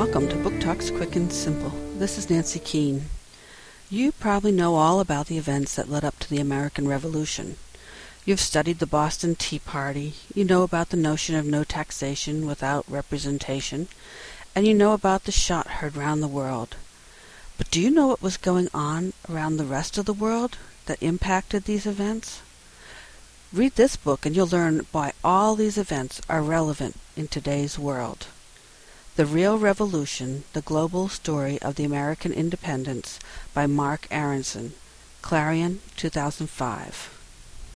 Americans Simple. This is Nancy Keane. You probably know all about the events that led up to the American Revolution. You've studied the Boston Tea Party, you know about the notion of no taxation without representation, and you know about the shot heard round the world. But do you know what was going on around the rest of the world that impacted these events? Read this book and you'll learn why all these events are relevant in today's world. The Real Revolution, The Global Story of the American Independence by Marc Aronson. Clarion, 2005.